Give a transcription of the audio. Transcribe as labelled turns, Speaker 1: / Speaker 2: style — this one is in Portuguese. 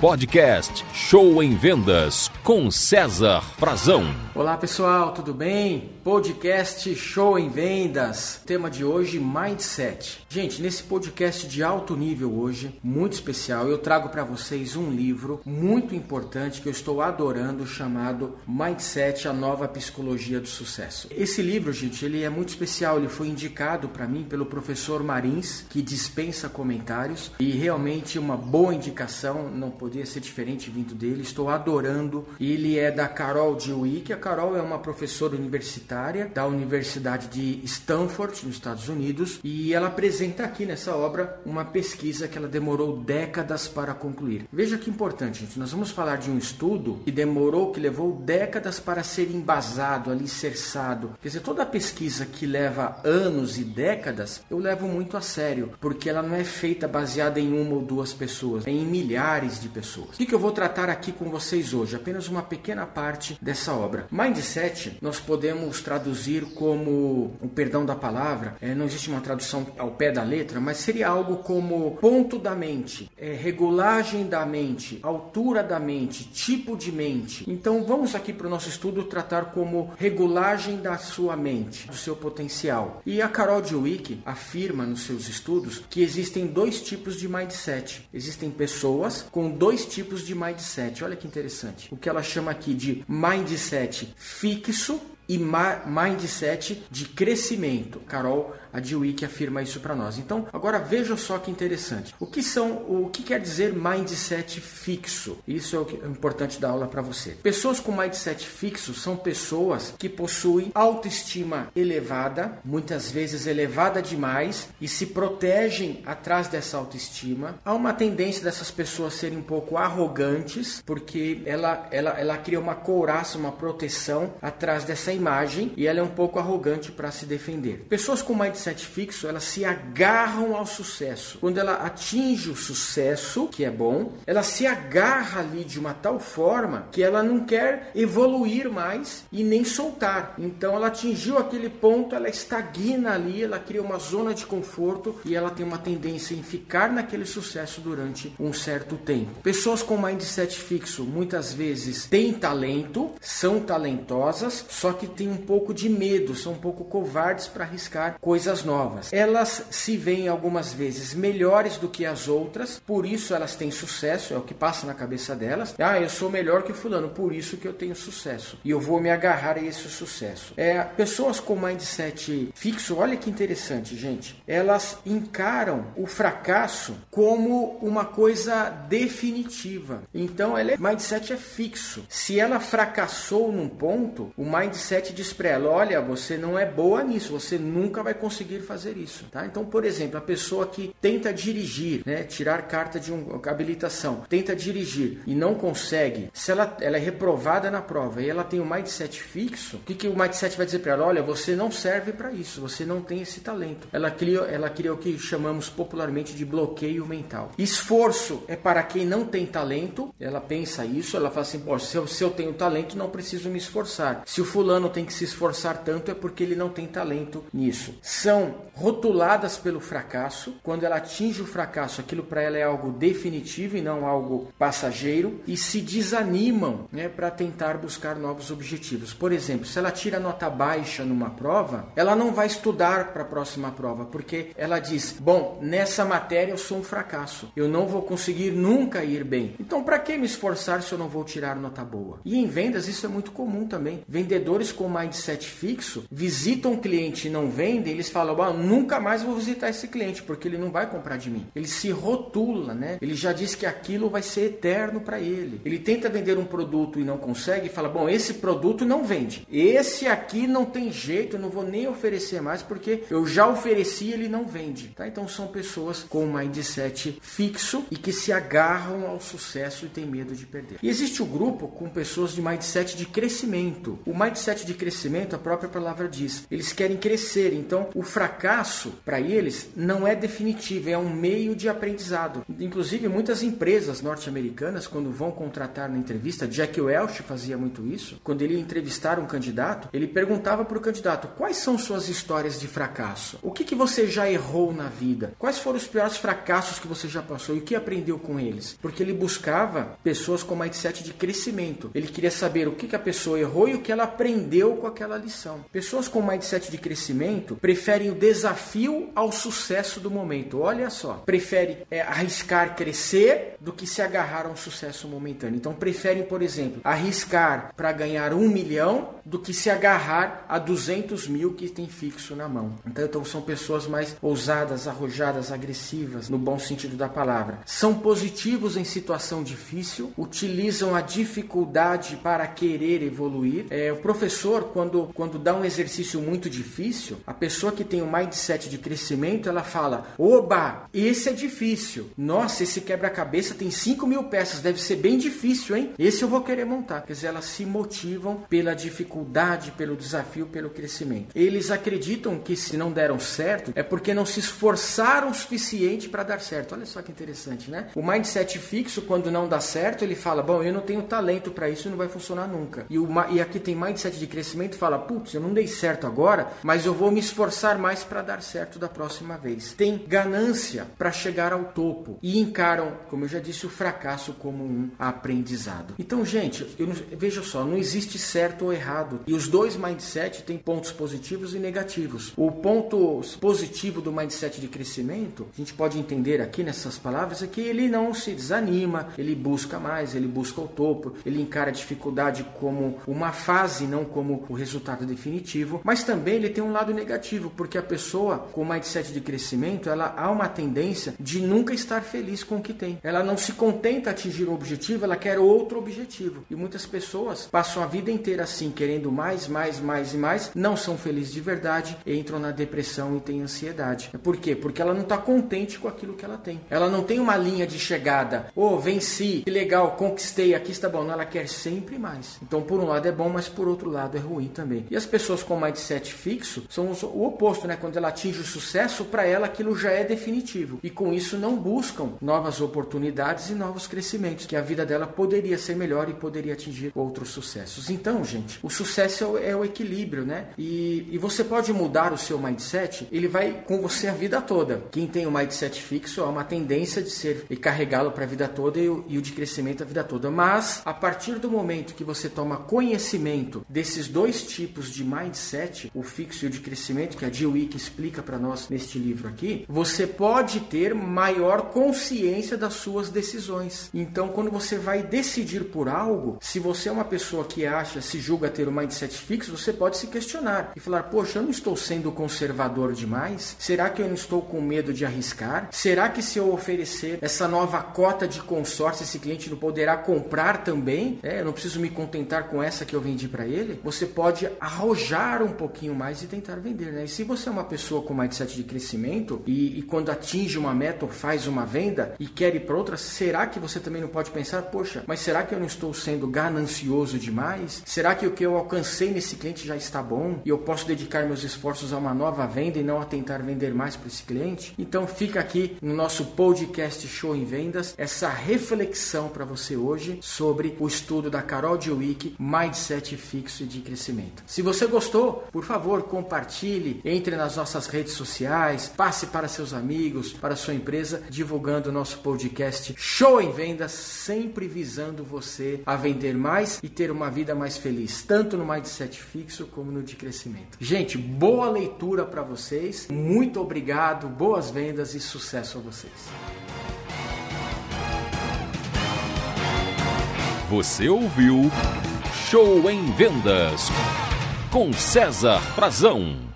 Speaker 1: Podcast Show em Vendas com César Frazão.
Speaker 2: Olá pessoal, tudo bem? Podcast Show em Vendas. Tema de hoje: Mindset. Gente, nesse podcast de alto nível hoje, muito especial, eu trago para vocês um livro muito importante que eu estou adorando chamado Mindset: A Nova Psicologia do Sucesso. Esse livro, gente, ele é muito especial. Ele foi indicado para mim pelo professor Marins, que dispensa comentários e realmente uma boa indicação. Não podia ser diferente vindo dele. Estou adorando. Ele é da Carol Dewey, que a Carol é uma professora universitária da Universidade de Stanford, nos Estados Unidos, e ela apresenta aqui nessa obra uma pesquisa que ela demorou décadas para concluir. Veja que importante, gente. Nós vamos falar de um estudo que demorou, que levou décadas para ser embasado, alicerçado. Quer dizer, toda pesquisa que leva anos e décadas, eu levo muito a sério, porque ela não é feita baseada em uma ou duas pessoas, é em milhares de pessoas. O que eu vou tratar aqui com vocês hoje? Apenas uma pequena parte dessa obra. Mindset, nós podemos traduzir como o perdão da palavra, é, não existe uma tradução ao pé da letra, mas seria algo como ponto da mente, é, regulagem da mente, altura da mente, tipo de mente. Então vamos aqui para o nosso estudo tratar como regulagem da sua mente, do seu potencial. E a Carol Dweck afirma nos seus estudos que existem dois tipos de mindset. Existem pessoas com dois tipos de mindset. Olha que interessante. O que ela chama aqui de mindset fixo e mindset de crescimento. Carol a Dewey afirma isso para nós. Então, agora veja só que interessante. O que são, o que quer dizer mindset fixo? Isso é o, que é importante da aula para você. Pessoas com mindset fixo são pessoas que possuem autoestima elevada, muitas vezes elevada demais, e se protegem atrás dessa autoestima. Há uma tendência dessas pessoas serem um pouco arrogantes, porque ela, ela, ela cria uma couraça, uma proteção atrás dessa imagem, e ela é um pouco arrogante para se defender. Pessoas com mindset fixo, elas se agarram ao sucesso. Quando ela atinge o sucesso, que é bom, ela se agarra ali de uma tal forma que ela não quer evoluir mais e nem soltar. Então ela atingiu aquele ponto, ela estagna ali, ela cria uma zona de conforto e ela tem uma tendência em ficar naquele sucesso durante um certo tempo. Pessoas com mindset fixo muitas vezes têm talento, são talentosas, só que têm um pouco de medo, são um pouco covardes para arriscar coisas coisas novas. Elas se veem algumas vezes melhores do que as outras, por isso elas têm sucesso, é o que passa na cabeça delas. Ah, eu sou melhor que fulano, por isso que eu tenho sucesso. E eu vou me agarrar a esse sucesso. É, pessoas com mindset fixo, olha que interessante, gente. Elas encaram o fracasso como uma coisa definitiva. Então, ela é, mindset é fixo. Se ela fracassou num ponto, o mindset diz para ela: olha, você não é boa nisso, você nunca vai conseguir fazer isso. Tá? Então, por exemplo, a pessoa que tenta dirigir, né, tirar carta de um, habilitação, tenta dirigir e não consegue, se ela, ela é reprovada na prova e ela tem um mindset fixo, o que, que o mindset vai dizer para ela? Olha, você não serve para isso, você não tem esse talento. Ela cria, ela cria o que chamamos popularmente de bloqueio mental. Esforço é para quem não tem talento, ela pensa isso, ela fala assim: se eu, se eu tenho talento, não preciso me esforçar. Se o fulano tem que se esforçar tanto, é porque ele não tem talento nisso. São são rotuladas pelo fracasso. Quando ela atinge o fracasso, aquilo para ela é algo definitivo e não algo passageiro, e se desanimam né, para tentar buscar novos objetivos. Por exemplo, se ela tira nota baixa numa prova, ela não vai estudar para a próxima prova, porque ela diz: Bom, nessa matéria eu sou um fracasso, eu não vou conseguir nunca ir bem. Então, para que me esforçar se eu não vou tirar nota boa? E em vendas, isso é muito comum também. Vendedores com mindset fixo visitam um cliente e não vendem, eles falam fala, nunca mais vou visitar esse cliente, porque ele não vai comprar de mim. Ele se rotula, né? Ele já diz que aquilo vai ser eterno para ele. Ele tenta vender um produto e não consegue fala, bom, esse produto não vende. Esse aqui não tem jeito, eu não vou nem oferecer mais, porque eu já ofereci ele não vende. Tá? Então são pessoas com mindset fixo e que se agarram ao sucesso e têm medo de perder. E existe o grupo com pessoas de mindset de crescimento. O mindset de crescimento, a própria palavra diz, eles querem crescer. Então, o fracasso para eles não é definitivo, é um meio de aprendizado. Inclusive, muitas empresas norte-americanas, quando vão contratar na entrevista, Jack Welch fazia muito isso. Quando ele ia entrevistar um candidato, ele perguntava para o candidato: quais são suas histórias de fracasso? O que, que você já errou na vida? Quais foram os piores fracassos que você já passou e o que aprendeu com eles? Porque ele buscava pessoas com mindset de crescimento. Ele queria saber o que, que a pessoa errou e o que ela aprendeu com aquela lição. Pessoas com mindset de crescimento preferem o desafio ao sucesso do momento. Olha só, prefere é, arriscar crescer do que se agarrar a um sucesso momentâneo. Então preferem, por exemplo, arriscar para ganhar um milhão do que se agarrar a 200 mil que tem fixo na mão. Então, então são pessoas mais ousadas, arrojadas, agressivas, no bom sentido da palavra. São positivos em situação difícil, utilizam a dificuldade para querer evoluir. É, o professor, quando, quando dá um exercício muito difícil, a pessoa que tem o um mindset de crescimento, ela fala: Oba, esse é difícil. Nossa, esse quebra-cabeça tem 5 mil peças, deve ser bem difícil, hein? Esse eu vou querer montar. Quer dizer, elas se motivam pela dificuldade, pelo desafio, pelo crescimento. Eles acreditam que se não deram certo é porque não se esforçaram o suficiente para dar certo. Olha só que interessante, né? O mindset fixo, quando não dá certo, ele fala: Bom, eu não tenho talento para isso, não vai funcionar nunca. E, e aqui tem mindset de crescimento fala: Putz, eu não dei certo agora, mas eu vou me esforçar mais para dar certo da próxima vez. Tem ganância para chegar ao topo e encaram, como eu já disse, o fracasso como um aprendizado. Então, gente, eu, veja só, não existe certo ou errado. E os dois mindset têm pontos positivos e negativos. O ponto positivo do mindset de crescimento, a gente pode entender aqui nessas palavras, é que ele não se desanima, ele busca mais, ele busca o topo, ele encara a dificuldade como uma fase, não como o resultado definitivo. Mas também ele tem um lado negativo, porque a pessoa com mindset de crescimento, ela há uma tendência de nunca estar feliz com o que tem. Ela não se contenta atingir um objetivo, ela quer outro objetivo. E muitas pessoas passam a vida inteira assim, querendo mais, mais, mais e mais, não são felizes de verdade, entram na depressão e têm ansiedade. Por quê? Porque ela não está contente com aquilo que ela tem. Ela não tem uma linha de chegada. Oh, venci, que legal, conquistei, aqui está bom. Não, ela quer sempre mais. Então, por um lado é bom, mas por outro lado é ruim também. E as pessoas com mindset fixo são o oposto, né? Quando ela atinge o sucesso, para ela aquilo já é definitivo. E com isso não buscam novas oportunidades e novos crescimentos, que a vida dela poderia ser melhor e poderia atingir outros sucessos. Então, gente, o sucesso é o, é o equilíbrio, né? E, e você pode mudar o seu mindset, ele vai com você a vida toda. Quem tem o mindset fixo há uma tendência de ser e carregá-lo para a vida toda e o, e o de crescimento a vida toda. Mas a partir do momento que você toma conhecimento desses dois tipos de mindset, o fixo e o de crescimento, que a Jill Wick explica para nós neste livro aqui, você pode ter maior consciência das suas decisões. Então, quando você vai decidir por algo, se você é uma pessoa que acha, se julga ter um mindset fixo, você pode se questionar e falar: Poxa, eu não estou sendo conservador demais? Será que eu não estou com medo de arriscar? Será que se eu oferecer essa nova cota de consórcio, esse cliente não poderá comprar também? É, eu não preciso me contentar com essa que eu vendi para ele? Você pode arrojar um pouquinho mais e tentar vender, né? E se você é uma pessoa com mindset de crescimento e, e quando atinge uma meta ou faz uma venda e quer ir para outra, será que você também não pode pensar, poxa, mas será que eu não estou sendo ganancioso demais? Será que o que eu alcancei nesse cliente já está bom e eu posso dedicar meus esforços a uma nova venda e não a tentar vender mais para esse cliente? Então fica aqui no nosso podcast Show em Vendas essa reflexão para você hoje sobre o estudo da Carol Dweck, Mindset Fixo e de Crescimento. Se você gostou, por favor, compartilhe, entre nas nossas redes sociais, passe para seus amigos, para sua empresa, divulgando o nosso podcast Show em Vendas, sempre visando você a vender mais e ter uma vida mais feliz, tanto no mindset fixo como no de crescimento. Gente, boa leitura para vocês, muito obrigado, boas vendas e sucesso a vocês.
Speaker 1: Você ouviu Show em Vendas com César Frazão.